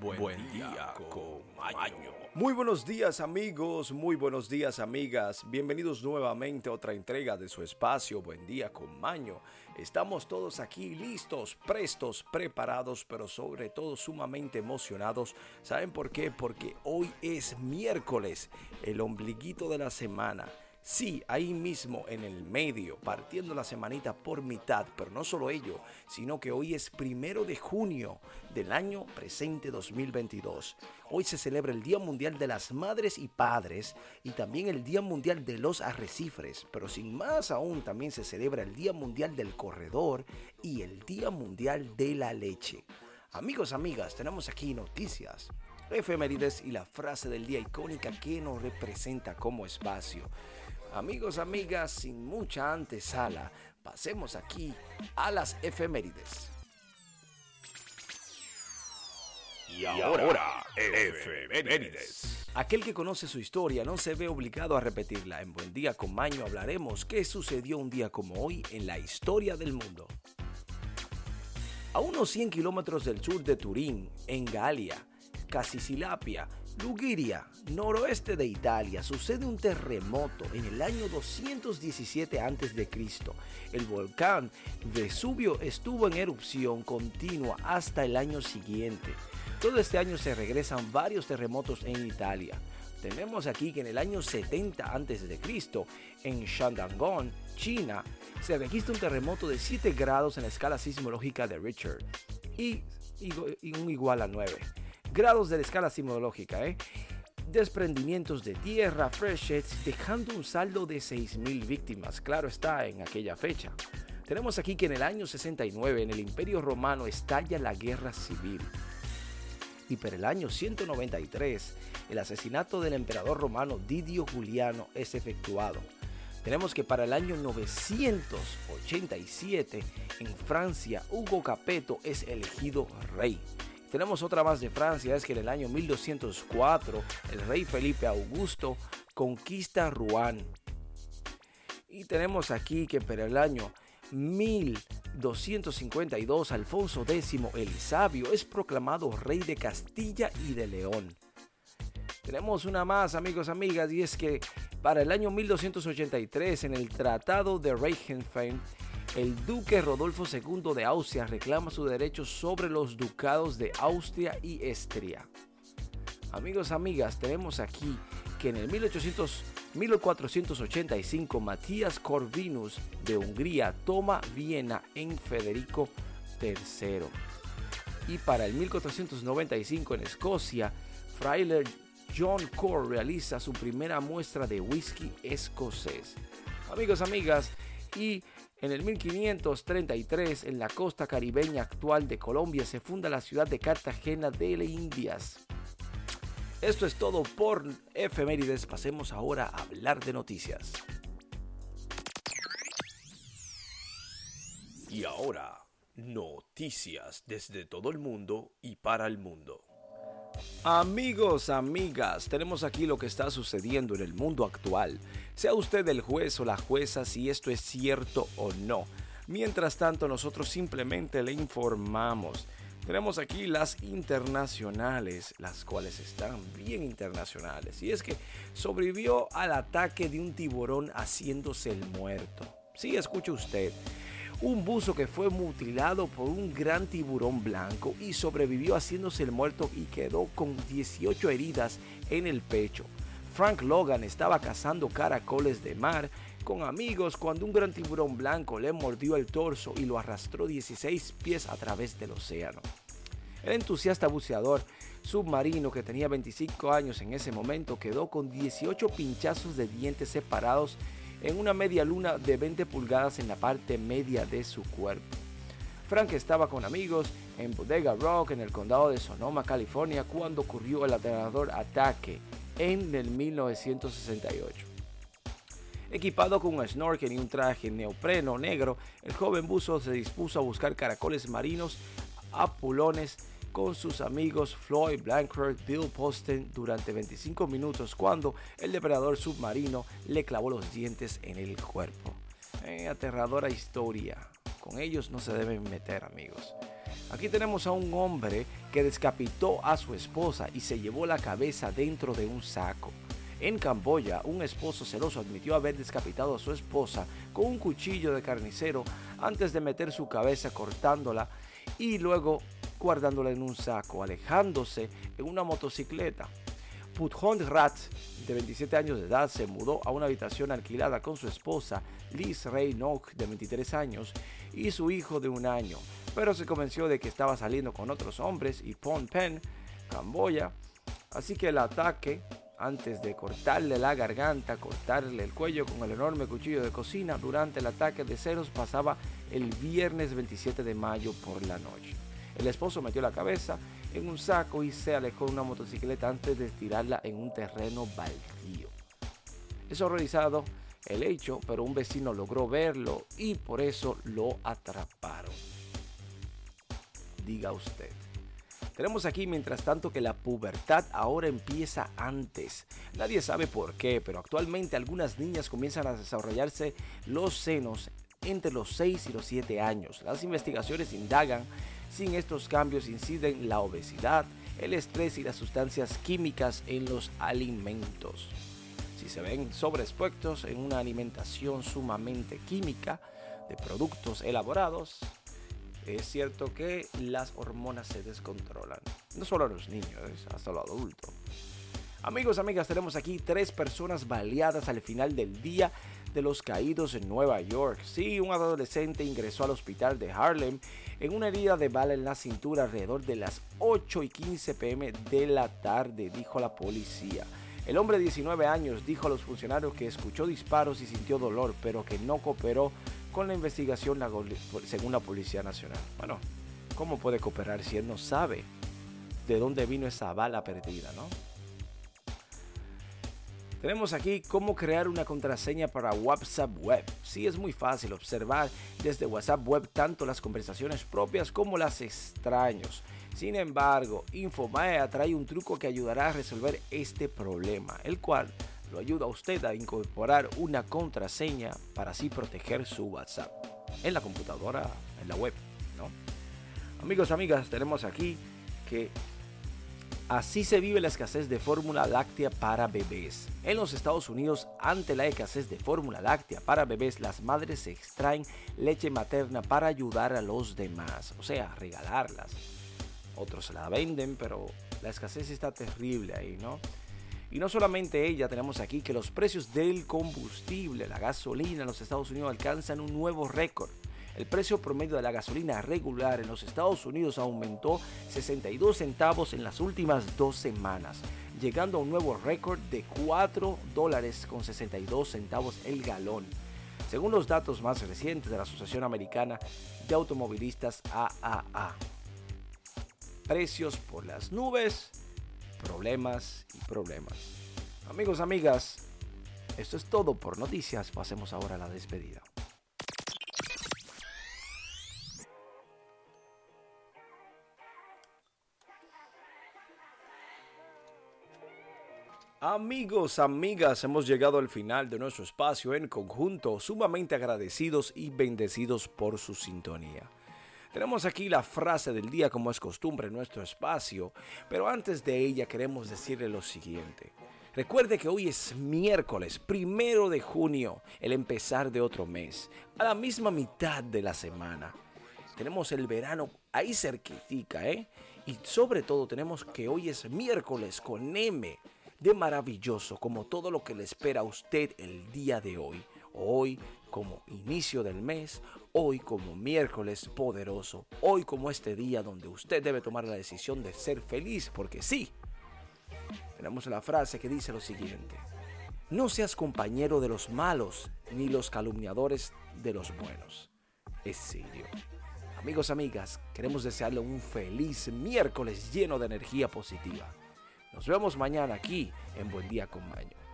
Buen, día, con Maño. Muy buenos días amigos, muy buenos días amigas. Bienvenidos nuevamente a otra entrega de su espacio Buen día con Maño. Estamos todos aquí listos, prestos, preparados, pero sobre todo sumamente emocionados. ¿Saben por qué? Porque hoy es miércoles, el ombliguito de la semana. Sí, ahí mismo en el medio, partiendo la semanita por mitad, pero no solo ello, sino que hoy es primero de junio del año presente 2022. Hoy se celebra el Día Mundial de las Madres y Padres y también el Día Mundial de los Arrecifes, pero sin más aún también se celebra el Día Mundial del Corredor y el Día Mundial de la Leche. Amigos, amigas, tenemos aquí noticias efemérides y la frase del día icónica que nos representa como espacio. Amigos, amigas, sin mucha antesala, pasemos aquí a las efemérides. Y ahora, efemérides. Aquel que conoce su historia no se ve obligado a repetirla. En Buen Día con Maño hablaremos qué sucedió un día como hoy en la historia del mundo. A unos 100 kilómetros del sur de Turín, en Galia, Casisilapia, Lugiria, noroeste de Italia, sucede un terremoto en el año 217 a.C. El volcán Vesubio estuvo en erupción continua hasta el año siguiente. Todo este año se regresan varios terremotos en Italia. Tenemos aquí que en el año 70 a.C., en Shandong, China, se registra un terremoto de 7 grados en la escala sismológica de Richard y, un igual a 9 grados de la escala sismológica, ¿eh? desprendimientos de tierra, freshets, dejando un saldo de 6.000 víctimas. Claro está, en aquella fecha. Tenemos aquí que en el año 69 en el Imperio Romano estalla la guerra civil. Y para el año 193 el asesinato del emperador romano Didio Juliano es efectuado. Tenemos que para el año 987 en Francia Hugo Capeto es elegido rey. Tenemos otra más de Francia, es que en el año 1204 el rey Felipe Augusto conquista Rouen. Y tenemos aquí que para el año 1252 Alfonso X el Sabio es proclamado rey de Castilla y de León. Tenemos una más amigos, amigas, y es que para el año 1283 en el Tratado de Reichenfeld el duque Rodolfo II de Austria reclama su derecho sobre los ducados de Austria y Estria. Amigos, amigas, tenemos aquí que en el 1800, 1485 Matías Corvinus de Hungría toma Viena en Federico III. Y para el 1495 en Escocia, Frailer John Core realiza su primera muestra de whisky escocés. Amigos, amigas, y en el 1533, en la costa caribeña actual de Colombia, se funda la ciudad de Cartagena de las Indias. Esto es todo por efemérides. Pasemos ahora a hablar de noticias. Y ahora, noticias desde todo el mundo y para el mundo. Amigos, amigas, tenemos aquí lo que está sucediendo en el mundo actual. Sea usted el juez o la jueza si esto es cierto o no. Mientras tanto, nosotros simplemente le informamos. Tenemos aquí las internacionales, las cuales están bien internacionales. Y es que sobrevivió al ataque de un tiburón haciéndose el muerto. Sí, escuche usted un buzo que fue mutilado por un gran tiburón blanco y sobrevivió haciéndose el muerto y quedó con 18 heridas en el pecho. Frank Logan estaba cazando caracoles de mar con amigos cuando un gran tiburón blanco le mordió el torso y lo arrastró 16 pies a través del océano. El entusiasta buceador submarino que tenía 25 años en ese momento quedó con 18 pinchazos de dientes separados en una media luna de 20 pulgadas en la parte media de su cuerpo. Frank estaba con amigos en Bodega Rock en el condado de Sonoma, California, cuando ocurrió el aterrador ataque en el 1968. Equipado con un snorkel y un traje neopreno negro, el joven buzo se dispuso a buscar caracoles marinos, apulones, con sus amigos Floyd Blanchard, Bill Posten durante 25 minutos cuando el depredador submarino le clavó los dientes en el cuerpo. Eh, aterradora historia. Con ellos no se deben meter amigos. Aquí tenemos a un hombre que descapitó a su esposa y se llevó la cabeza dentro de un saco. En Camboya, un esposo celoso admitió haber descapitado a su esposa con un cuchillo de carnicero antes de meter su cabeza cortándola y luego guardándola en un saco, alejándose en una motocicleta. Puthond Rat, de 27 años de edad, se mudó a una habitación alquilada con su esposa, Liz Ray de 23 años, y su hijo de un año, pero se convenció de que estaba saliendo con otros hombres y Phnom Penh, Camboya, así que el ataque, antes de cortarle la garganta, cortarle el cuello con el enorme cuchillo de cocina, durante el ataque de ceros pasaba el viernes 27 de mayo por la noche. El esposo metió la cabeza en un saco y se alejó en una motocicleta antes de tirarla en un terreno baldío. Es horrorizado el hecho, pero un vecino logró verlo y por eso lo atraparon. Diga usted. Tenemos aquí, mientras tanto, que la pubertad ahora empieza antes. Nadie sabe por qué, pero actualmente algunas niñas comienzan a desarrollarse los senos entre los 6 y los 7 años. Las investigaciones indagan sin estos cambios inciden la obesidad, el estrés y las sustancias químicas en los alimentos. Si se ven sobreexpuestos en una alimentación sumamente química de productos elaborados, es cierto que las hormonas se descontrolan. No solo a los niños, hasta los adultos. Amigos, amigas, tenemos aquí tres personas baleadas al final del día de los caídos en Nueva York. Sí, un adolescente ingresó al hospital de Harlem en una herida de bala en la cintura alrededor de las 8 y 15 pm de la tarde, dijo la policía. El hombre de 19 años dijo a los funcionarios que escuchó disparos y sintió dolor, pero que no cooperó con la investigación según la Policía Nacional. Bueno, ¿cómo puede cooperar si él no sabe de dónde vino esa bala perdida, no? Tenemos aquí cómo crear una contraseña para WhatsApp Web. Sí, es muy fácil observar desde WhatsApp Web tanto las conversaciones propias como las extraños. Sin embargo, Infomae trae un truco que ayudará a resolver este problema, el cual lo ayuda a usted a incorporar una contraseña para así proteger su WhatsApp en la computadora, en la web, ¿no? Amigos, amigas, tenemos aquí que Así se vive la escasez de fórmula láctea para bebés. En los Estados Unidos, ante la escasez de fórmula láctea para bebés, las madres extraen leche materna para ayudar a los demás, o sea, regalarlas. Otros la venden, pero la escasez está terrible ahí, ¿no? Y no solamente ella, tenemos aquí que los precios del combustible, la gasolina en los Estados Unidos alcanzan un nuevo récord. El precio promedio de la gasolina regular en los Estados Unidos aumentó 62 centavos en las últimas dos semanas, llegando a un nuevo récord de 4 dólares con 62 centavos el galón. Según los datos más recientes de la Asociación Americana de Automovilistas AAA. Precios por las nubes, problemas y problemas. Amigos, amigas, esto es todo por noticias. Pasemos ahora a la despedida. Amigos, amigas, hemos llegado al final de nuestro espacio en conjunto, sumamente agradecidos y bendecidos por su sintonía. Tenemos aquí la frase del día como es costumbre en nuestro espacio, pero antes de ella queremos decirle lo siguiente. Recuerde que hoy es miércoles, primero de junio, el empezar de otro mes, a la misma mitad de la semana. Tenemos el verano ahí cerquitica, ¿eh? Y sobre todo tenemos que hoy es miércoles con M de maravilloso como todo lo que le espera a usted el día de hoy. Hoy como inicio del mes, hoy como miércoles poderoso, hoy como este día donde usted debe tomar la decisión de ser feliz, porque sí, tenemos la frase que dice lo siguiente, no seas compañero de los malos ni los calumniadores de los buenos. Es serio. Amigos, amigas, queremos desearle un feliz miércoles lleno de energía positiva. Nos vemos mañana aquí en Buen Día con Maño.